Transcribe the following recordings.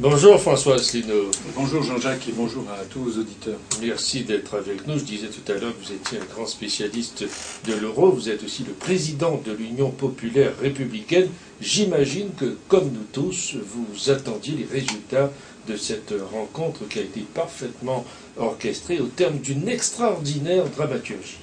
Bonjour François Asselineau. Bonjour Jean-Jacques et bonjour à tous vos auditeurs. Merci d'être avec nous. Je disais tout à l'heure que vous étiez un grand spécialiste de l'euro. Vous êtes aussi le président de l'Union populaire républicaine. J'imagine que, comme nous tous, vous attendiez les résultats de cette rencontre qui a été parfaitement orchestrée au terme d'une extraordinaire dramaturgie.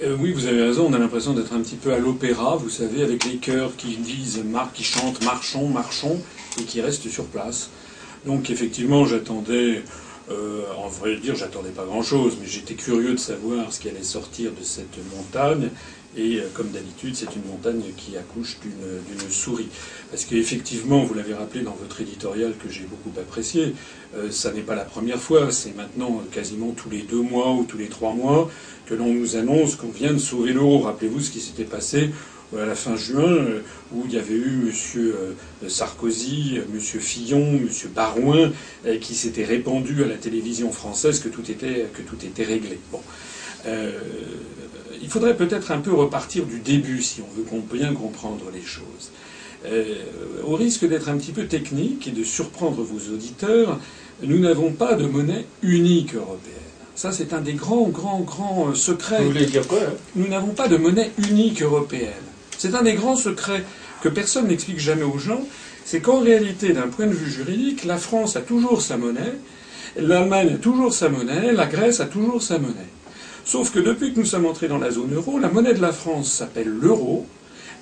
Euh, oui, vous avez raison, on a l'impression d'être un petit peu à l'opéra, vous savez, avec les chœurs qui disent, qui chantent marchons, marchons, et qui restent sur place. Donc effectivement, j'attendais, euh, en vrai dire, j'attendais pas grand-chose, mais j'étais curieux de savoir ce qui allait sortir de cette montagne. Et euh, comme d'habitude, c'est une montagne qui accouche d'une souris. Parce qu'effectivement, vous l'avez rappelé dans votre éditorial que j'ai beaucoup apprécié, euh, ça n'est pas la première fois, c'est maintenant quasiment tous les deux mois ou tous les trois mois que l'on nous annonce qu'on vient de sauver l'euro. Rappelez-vous ce qui s'était passé à la fin juin, euh, où il y avait eu M. Sarkozy, M. Fillon, M. Barouin, qui s'étaient répandus à la télévision française que tout était, que tout était réglé. Bon. Euh, il faudrait peut-être un peu repartir du début si on veut bien comprendre les choses. Euh, au risque d'être un petit peu technique et de surprendre vos auditeurs, nous n'avons pas de monnaie unique européenne. Ça, c'est un des grands, grands, grands euh, secrets. Vous voulez dire quoi hein Nous n'avons pas de monnaie unique européenne. C'est un des grands secrets que personne n'explique jamais aux gens. C'est qu'en réalité, d'un point de vue juridique, la France a toujours sa monnaie, l'Allemagne a toujours sa monnaie, la Grèce a toujours sa monnaie. Sauf que depuis que nous sommes entrés dans la zone euro, la monnaie de la France s'appelle l'euro.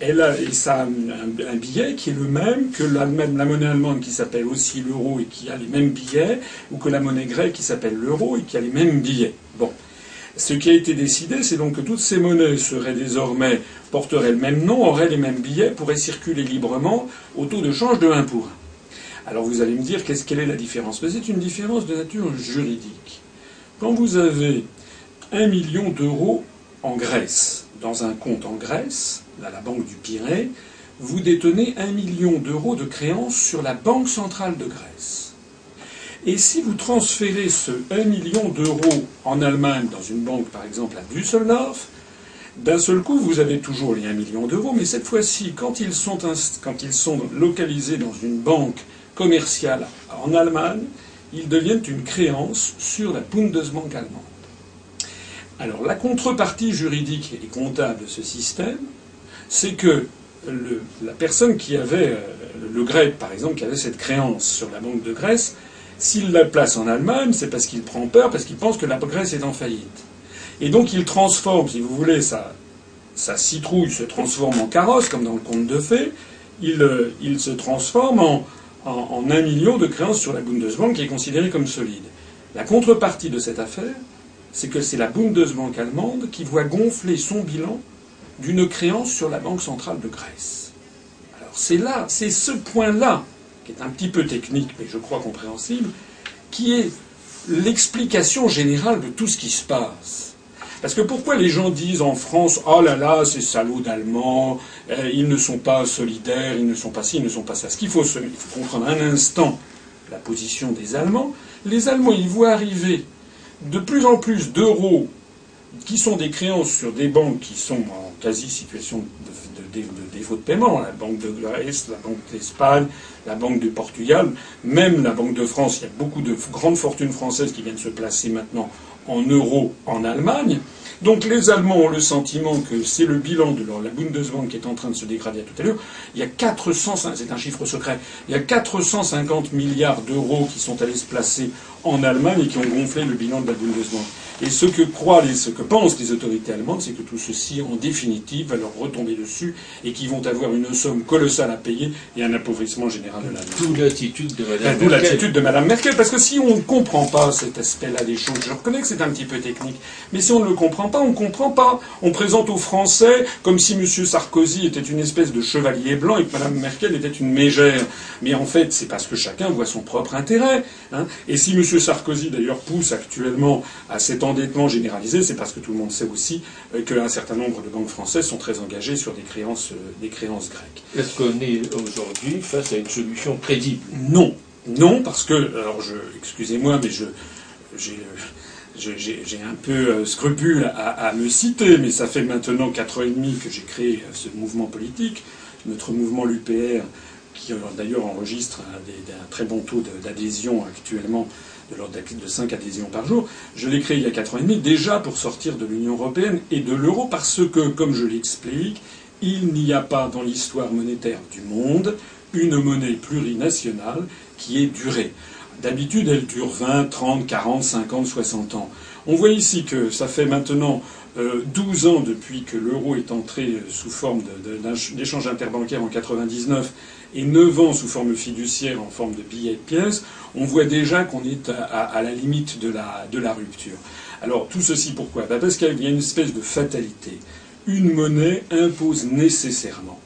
Elle a, et ça a un, billet qui est le même que la, monnaie allemande qui s'appelle aussi l'euro et qui a les mêmes billets, ou que la monnaie grecque qui s'appelle l'euro et qui a les mêmes billets. Bon. Ce qui a été décidé, c'est donc que toutes ces monnaies seraient désormais, porteraient le même nom, auraient les mêmes billets, pourraient circuler librement au taux de change de 1 pour 1. Alors vous allez me dire, qu'est-ce, quelle est la différence? Mais c'est une différence de nature juridique. Quand vous avez 1 million d'euros en Grèce, dans un compte en Grèce, à la Banque du Pirée, vous détenez 1 million d'euros de créances sur la Banque centrale de Grèce. Et si vous transférez ce 1 million d'euros en Allemagne, dans une banque par exemple à Düsseldorf, d'un seul coup, vous avez toujours les 1 million d'euros, mais cette fois-ci, quand, ils sont quand ils sont localisés dans une banque commerciale en Allemagne, ils deviennent une créance sur la Bundesbank allemande. Alors la contrepartie juridique et comptable de ce système, c'est que la personne qui avait, euh, le grec par exemple, qui avait cette créance sur la Banque de Grèce, s'il la place en Allemagne, c'est parce qu'il prend peur, parce qu'il pense que la Grèce est en faillite. Et donc il transforme, si vous voulez, sa, citrouille se transforme en carrosse, comme dans le conte de fées, il, euh, se transforme en, en, un million de créances sur la Bundesbank qui est considérée comme solide. La contrepartie de cette affaire, c'est que c'est la Bundesbank allemande qui voit gonfler son bilan d'une créance sur la Banque centrale de Grèce. Alors c'est là, c'est ce point-là, qui est un petit peu technique, mais je crois compréhensible, qui est l'explication générale de tout ce qui se passe. Parce que pourquoi les gens disent en France Oh là là, ces salauds d'Allemands, euh, ils ne sont pas solidaires, ils ne sont pas ci, ils ne sont pas ça. Ce qu'il faut, il faut comprendre un instant la position des Allemands. Les Allemands, ils voient arriver de plus en plus d'euros qui sont des créances sur des banques qui sont en quasi-situation de, défaut de paiement, la Banque de Grèce, la Banque d'Espagne, la Banque de Portugal, même la Banque de France, il y a beaucoup de grandes fortunes françaises qui viennent se placer maintenant en euros en Allemagne. Donc les Allemands ont le sentiment que c'est le bilan de la Bundesbank qui est en train de se dégrader à tout à l'heure. Il y a 400, c'est un chiffre secret, il y a 450 milliards d'euros qui sont allés se placer en Allemagne et qui ont gonflé le bilan de la Bundesbank. Et ce que croient, ce que pensent les autorités allemandes, c'est que tout ceci, en définitive, va leur retomber dessus et qu'ils vont avoir une somme colossale à payer et un appauvrissement général de l'Allemagne. D'où l'attitude de Mme ben, Merkel. D'où l'attitude de Mme Merkel, parce que si on ne comprend pas cet aspect-là des choses, je reconnais que c'est un petit peu technique, mais si on ne le comprend pas, on ne comprend pas. On présente aux Français comme si M. Sarkozy était une espèce de chevalier blanc et que Mme Merkel était une mégère. Mais en fait, c'est parce que chacun voit son propre intérêt. Hein. Et si M. Sarkozy, d'ailleurs, pousse actuellement à cette endettement généralisé, c'est parce que tout le monde sait aussi euh, qu'un certain nombre de banques françaises sont très engagées sur des créances, euh, des créances grecques. Est-ce qu'on est aujourd'hui face à une solution crédible? Non. Non, parce que, alors je, excusez-moi, mais je, j'ai, un peu euh, scrupule à, me citer, mais ça fait maintenant quatre ans et demi que j'ai créé ce mouvement politique, notre mouvement l'UPR, qui d'ailleurs enregistre un, très bon taux d'adhésion actuellement de l'ordre de 5 adhésions par jour. Je l'ai créé il y a 4 ans et demi déjà pour sortir de l'Union européenne et de l'euro parce que, comme je l'explique, il n'y a pas dans l'histoire monétaire du monde une monnaie plurinationale qui ait duré. D'habitude, elle dure 20, 30, 40, 50, 60 ans. On voit ici que ça fait maintenant 12 euh, ans depuis que l'euro est entré sous forme d'échange interbancaire en 99 et 9 ans sous forme fiduciaire en forme de billets de pièces, on voit déjà qu'on est à, la limite de la, de la, rupture. Alors tout ceci pourquoi? Bah, Parce qu'il y a une espèce de fatalité. Une monnaie impose nécessairement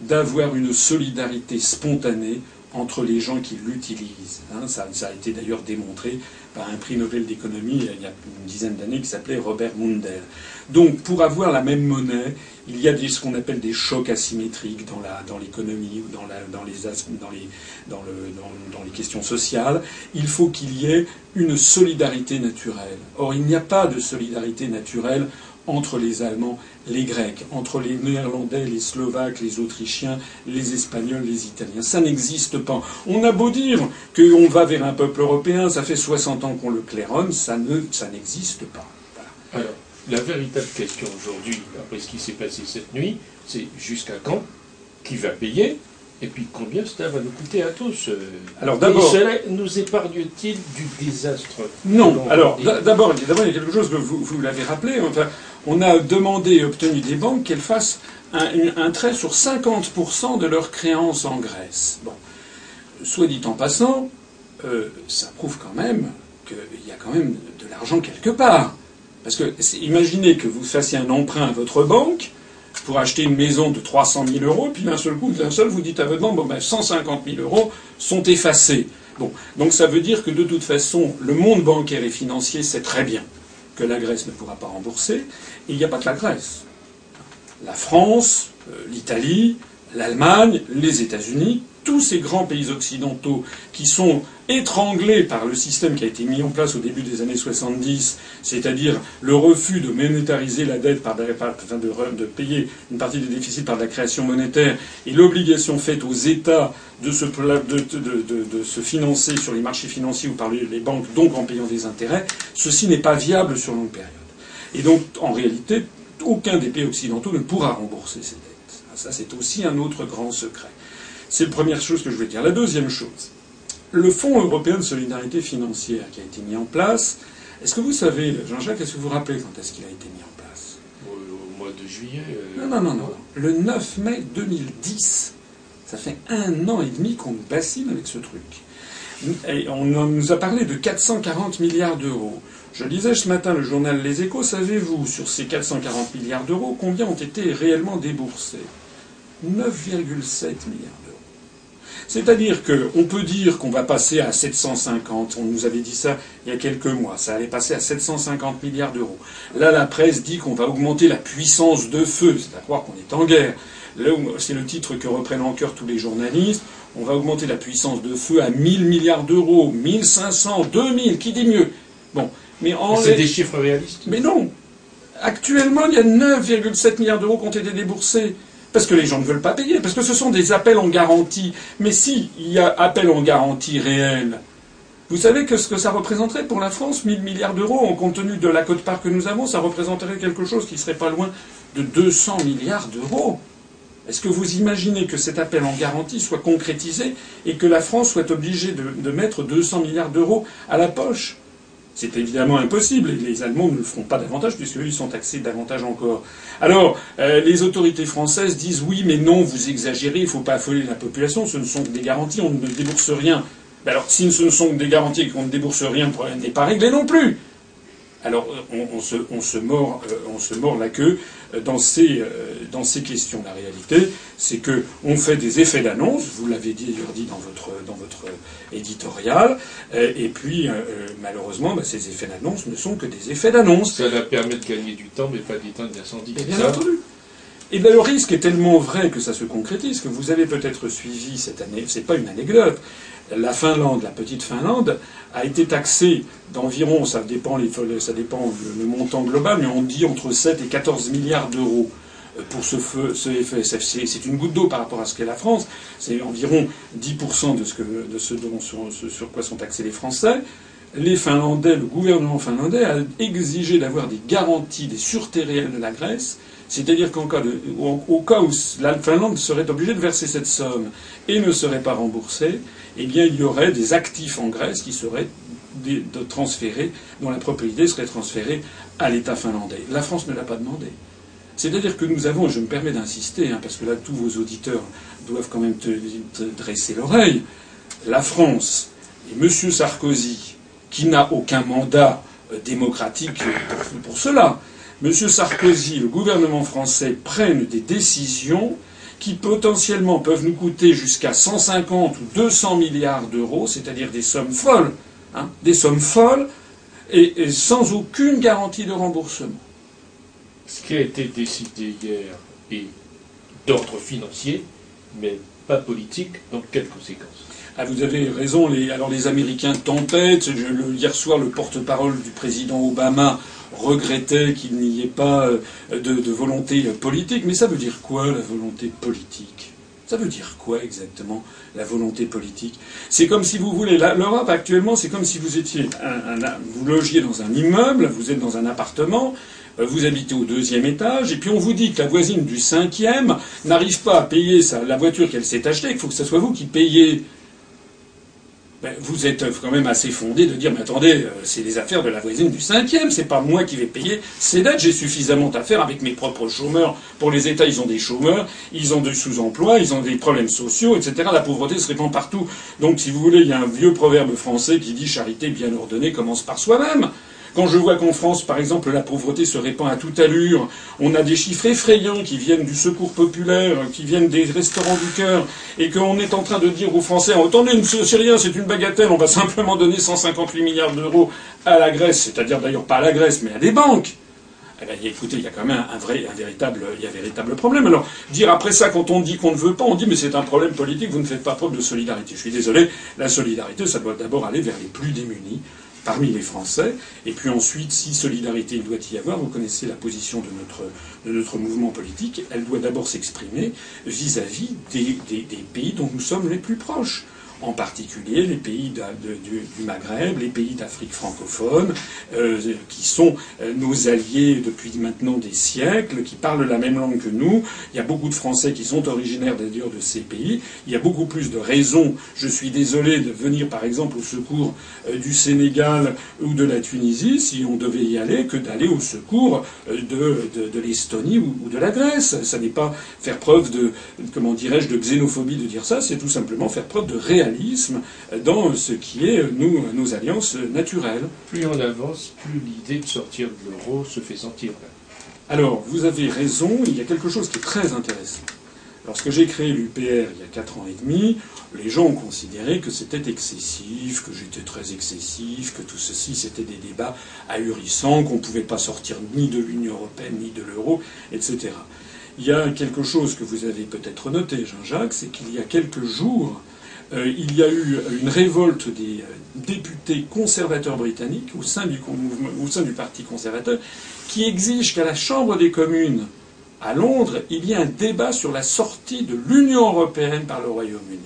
d'avoir une solidarité spontanée entre les gens qui l'utilisent. Hein. ça, a été d'ailleurs démontré par un prix Nobel d'économie il y a une dizaine d'années qui s'appelait Robert Mundell. Donc pour avoir la même monnaie, il y a ce qu'on appelle des chocs asymétriques dans, l'économie ou dans, les, questions sociales. Il faut qu'il y ait une solidarité naturelle. Or, il n'y a pas de solidarité naturelle entre les Allemands, les Grecs, entre les Néerlandais, les Slovaques, les Autrichiens, les Espagnols, les Italiens. Ça n'existe pas. On a beau dire qu'on va vers un peuple européen, ça fait 60 ans qu'on le claironne, ça n'existe pas. Alors, la véritable question aujourd'hui, après ce qui s'est passé cette nuit, c'est jusqu'à quand Qui va payer et puis combien cela va nous coûter à tous euh, Alors d'abord, nous épargne-t-il du désastre Non. Alors d'abord, il y a quelque chose que vous, vous l'avez rappelé. Enfin, on a demandé et obtenu des banques qu'elles fassent un, trait sur 50% de leurs créances en Grèce. Bon, soit dit en passant, euh, ça prouve quand même qu'il y a quand même de l'argent quelque part. Parce que imaginez que vous fassiez un emprunt à votre banque pour acheter une maison de 300 000 euros, puis d'un seul coup, d'un seul, vous dites à votre banque, bon ben 150 000 euros sont effacés. Bon, donc ça veut dire que de toute façon, le monde bancaire et financier sait très bien que la Grèce ne pourra pas rembourser. Il n'y a pas que la Grèce. La France, euh, l'Italie, l'Allemagne, les États-Unis, tous ces grands pays occidentaux qui sont étranglés par le système qui a été mis en place au début des années 70, c'est-à-dire le refus de monétariser la dette, par, enfin de, payer une partie des déficits par la création monétaire, et l'obligation faite aux États de se, financer sur les marchés financiers ou par les banques, donc en payant des intérêts, ceci n'est pas viable sur longue période. Et donc, en réalité, aucun des pays occidentaux ne pourra rembourser ces dettes. Ça, c'est aussi un autre grand secret. C'est la première chose que je veux dire. La deuxième chose, le Fonds européen de solidarité financière qui a été mis en place, est-ce que vous savez, Jean-Jacques, est-ce que vous vous rappelez quand est-ce qu'il a été mis en place? Au, mois de juillet euh, Non, non, non, non. Le 9 mai 2010. Ça fait un an et demi qu'on nous bassine avec ce truc. Et on nous a parlé de 440 milliards d'euros. Je lisais ce matin le journal Les Échos. Savez-vous, sur ces 440 milliards d'euros, combien ont été réellement déboursés? 9,7 milliards d'euros. C'est-à-dire qu'on peut dire qu'on va passer à 750, on nous avait dit ça il y a quelques mois, ça allait passer à 750 milliards d'euros. Là, la presse dit qu'on va augmenter la puissance de feu, c'est à croire qu'on est en guerre. C'est le titre que reprennent en cœur tous les journalistes. On va augmenter la puissance de feu à 1000 milliards d'euros, 1500, 2000, qui dit mieux? Bon, mais en c'est des chiffres réalistes. Mais non. Actuellement, il y a 9,7 milliards d'euros qui ont été déboursés. Parce que les gens ne veulent pas payer, parce que ce sont des appels en garantie. Mais s'il y a appel en garantie réel, vous savez que ce que ça représenterait pour la France, 1000 milliards d'euros, en compte tenu de la cote-part que nous avons, ça représenterait quelque chose qui serait pas loin de 200 milliards d'euros. Est-ce que vous imaginez que cet appel en garantie soit concrétisé et que la France soit obligée de, de mettre 200 milliards d'euros à la poche? C'est évidemment impossible, et les Allemands ne le feront pas davantage, puisqu'eux, ils sont taxés davantage encore. Alors, euh, les autorités françaises disent oui, mais non, vous exagérez, il ne faut pas affoler la population, ce ne sont que des garanties, on ne débourse rien. Ben alors, si ce ne sont que des garanties et qu'on ne débourse rien, le problème n'est pas réglé non plus. Alors on, se, on, se, mord, euh, on se mord la queue euh, dans ces, euh, dans ces questions. La réalité, c'est que on fait des effets d'annonce. Vous l'avez dit, dit dans votre, dans votre éditorial. Et puis, malheureusement, bah, ces effets d'annonce ne sont que des effets d'annonce. Ça va permettre de gagner du temps, mais pas d'éteindre l'incendie. Bien entendu. Et ben, le risque est tellement vrai que ça se concrétise que vous avez peut-être suivi cette année. C'est pas une anecdote la Finlande, la petite Finlande, a été taxée d'environ, ça dépend, ça dépend le montant global, mais on dit entre 7 et 14 milliards d'euros. pour ce, ce FSFC. C'est une goutte d'eau par rapport à ce qu'est la France. C'est environ 10% de ce, que, de ce, dont, sur, sur quoi sont taxés les Français les Finlandais, le gouvernement finlandais a exigé d'avoir des garanties, des sûretés réelles de la Grèce, c'est-à-dire qu'en cas cas où la Finlande serait obligée de verser cette somme et ne serait pas remboursée, eh bien il y aurait des actifs en Grèce qui seraient transférés, dont la propriété serait transférée à l'État finlandais. La France ne l'a pas demandé. C'est-à-dire que nous avons, et je me permets d'insister, hein, parce que là tous vos auditeurs doivent quand même te, dresser l'oreille, la France et M. Sarkozy, qui n'a aucun mandat euh, démocratique pour, cela, M. Sarkozy, le gouvernement français prennent des décisions qui potentiellement peuvent nous coûter jusqu'à 150 ou 200 milliards d'euros, c'est-à-dire des sommes folles, hein, des sommes folles, et sans aucune garantie de remboursement. Ce qui a été décidé hier est d'ordre financier, mais pas politique. Donc, quelles conséquences? Ah, vous avez raison. Les, alors les Américains tempêtent. hier soir, le porte-parole du président Obama regrettait qu'il n'y ait pas euh, de, de, volonté politique. Mais ça veut dire quoi, la volonté politique? Ça veut dire quoi exactement, la volonté politique? C'est comme si vous voulez. L'Europe actuellement, c'est comme si vous étiez vous logiez dans un immeuble, vous êtes dans un appartement. Euh, vous habitez au deuxième étage, et puis on vous dit que la voisine du cinquième n'arrive pas à payer la voiture qu'elle s'est achetée, qu'il faut que ce soit vous qui payez. Ben, vous êtes quand même assez fondé de dire, mais attendez, euh, c'est les affaires de la voisine du cinquième, c'est pas moi qui vais payer ces dettes, j'ai suffisamment à faire avec mes propres chômeurs. Pour les États, ils ont des chômeurs, ils ont des sous-emplois, ils ont des problèmes sociaux, etc. La pauvreté se répand partout. Donc, si vous voulez, il y a un vieux proverbe français qui dit charité bien ordonnée commence par soi-même. Quand je vois qu'en France, par exemple, la pauvreté se répand à toute allure, on a des chiffres effrayants qui viennent du secours populaire, qui viennent des restaurants du cœur, et qu'on est en train de dire aux Français, attendez, c'est rien, c'est une bagatelle, on va simplement donner 158 milliards d'euros à la Grèce, c'est-à-dire d'ailleurs pas à la Grèce, mais à des banques. Eh bien, écoutez, il y a quand même un, vrai, un véritable, un véritable problème. Alors, dire après ça, quand on dit qu'on ne veut pas, on dit mais c'est un problème politique, vous ne faites pas preuve de solidarité. Je suis désolé, la solidarité, ça doit d'abord aller vers les plus démunis, parmi les Français. Et puis ensuite, si solidarité doit y avoir, vous connaissez la position de notre, mouvement politique, elle doit d'abord s'exprimer vis-à-vis des pays dont nous sommes les plus proches en particulier les pays du, Maghreb, les pays d'Afrique francophone, euh, qui sont euh, nos alliés depuis maintenant des siècles, qui parlent la même langue que nous. Il y a beaucoup de Français qui sont originaires d'ailleurs de ces pays. Il y a beaucoup plus de raisons, je suis désolé, de venir par exemple au secours euh, du Sénégal ou de la Tunisie, si on devait y aller, que d'aller au secours de, l'Estonie ou, ou, de la Grèce. Ça n'est pas faire preuve de, comment dirais-je, de xénophobie de dire ça, c'est tout simplement faire preuve de dans ce qui est nous, nos alliances naturelles. Plus on avance, plus l'idée de sortir de l'euro se fait sentir. Alors, vous avez raison, il y a quelque chose qui est très intéressant. Lorsque j'ai créé l'UPR il y a 4 ans et demi, les gens ont considéré que c'était excessif, que j'étais très excessif, que tout ceci c'était des débats ahurissants, qu'on ne pouvait pas sortir ni de l'Union européenne ni de l'euro, etc. Il y a quelque chose que vous avez peut-être noté, Jean-Jacques, c'est qu'il y a quelques jours, euh, il y a eu une révolte des euh, députés conservateurs britanniques au sein, du, au sein du Parti conservateur qui exige qu'à la Chambre des communes à Londres, il y ait un débat sur la sortie de l'Union européenne par le Royaume-Uni.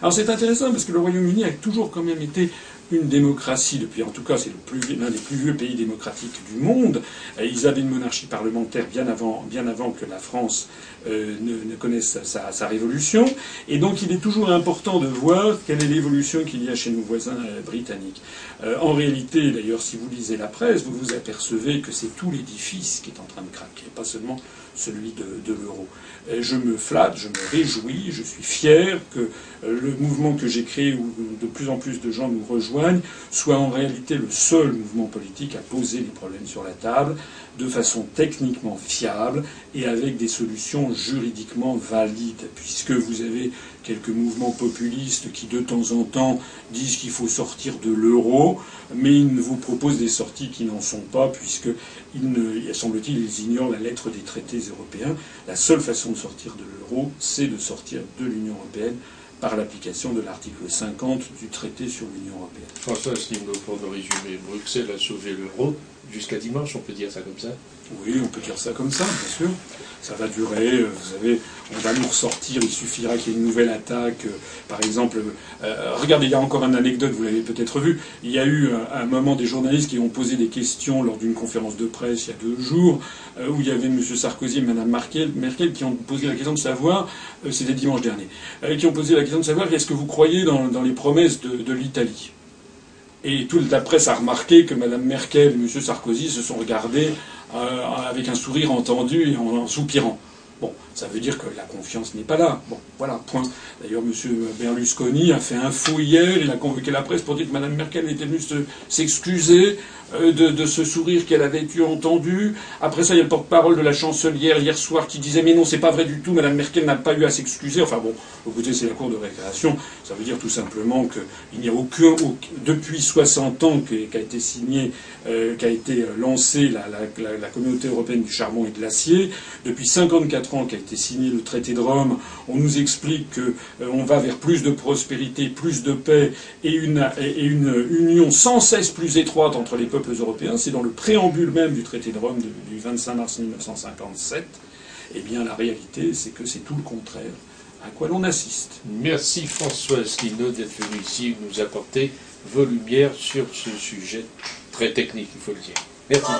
Alors c'est intéressant parce que le Royaume-Uni a toujours quand même été une démocratie depuis, en tout cas, c'est l'un des plus vieux pays démocratiques du monde. Ils avaient une monarchie parlementaire bien avant, que la France euh, ne, connaisse sa, révolution. Et donc, il est toujours important de voir quelle est l'évolution qu'il y a chez nos voisins euh, britanniques. Euh, en réalité, d'ailleurs, si vous lisez la presse, vous vous apercevez que c'est tout l'édifice qui est en train de craquer, pas seulement celui de, l'euro. Je me flatte, je me réjouis, je suis fier que le mouvement que j'ai créé, où de plus en plus de gens nous rejoignent, soit en réalité le seul mouvement politique à poser les problèmes sur la table de façon techniquement fiable et avec des solutions juridiquement valides, puisque vous avez quelques mouvements populistes qui de temps en temps disent qu'il faut sortir de l'euro, mais ils vous proposent des sorties qui n'en sont pas, puisque semble-t-il, ils ignorent la lettre des traités européens. La seule façon de sortir de l'euro, c'est de sortir de l'Union européenne par l'application de l'article 50 du traité sur l'Union européenne. François pour le résumer, Bruxelles a sauvé l'euro, jusqu'à dimanche, on peut dire ça comme ça Oui, on peut dire ça comme ça, bien sûr. Ça va durer, euh, vous savez, on va nous ressortir, il suffira qu'il y ait une nouvelle attaque. Euh, par exemple, euh, regardez, il y a encore une anecdote, vous l'avez peut-être vu. Il y a eu un, moment des journalistes qui ont posé des questions lors d'une conférence de presse il y a deux jours, où il y avait M. Sarkozy et Mme Merkel, qui ont posé la question de savoir, c'était dimanche dernier, qui ont posé la question de savoir est-ce que vous croyez dans, les promesses de l'Italie? Et toute la presse a remarqué que Mme Merkel et M. Sarkozy se sont regardés euh, avec un sourire entendu et en soupirant. Bon, ça veut dire que la confiance n'est pas là. Bon, voilà, point. D'ailleurs, M. Berlusconi a fait un fou hier, il a convoqué la presse pour dire que Mme Merkel était venue s'excuser euh, de, ce sourire qu'elle avait eu entendu. Après ça, il y a le porte-parole de la chancelière hier soir qui disait mais non, c'est pas vrai du tout, Mme Merkel n'a pas eu à s'excuser. Enfin bon, écoutez, c'est la cour de récréation. Ça veut dire tout simplement qu'il n'y a aucun, depuis 60 ans qu'a été signé, euh, qu'a été lancée la, la, communauté européenne du charbon et de l'acier, depuis 54 ans qu'a été signé le traité de Rome, on nous explique qu'on euh, va vers plus de prospérité, plus de paix et une, et une union sans cesse plus étroite entre les peuples européens, c'est dans le préambule même du traité de Rome du 25 mars 1957, eh bien la réalité, c'est que c'est tout le contraire à quoi l'on assiste. Merci François Asselineau d'être venu ici nous apporter vos lumières sur ce sujet très technique, il faut le dire. Merci.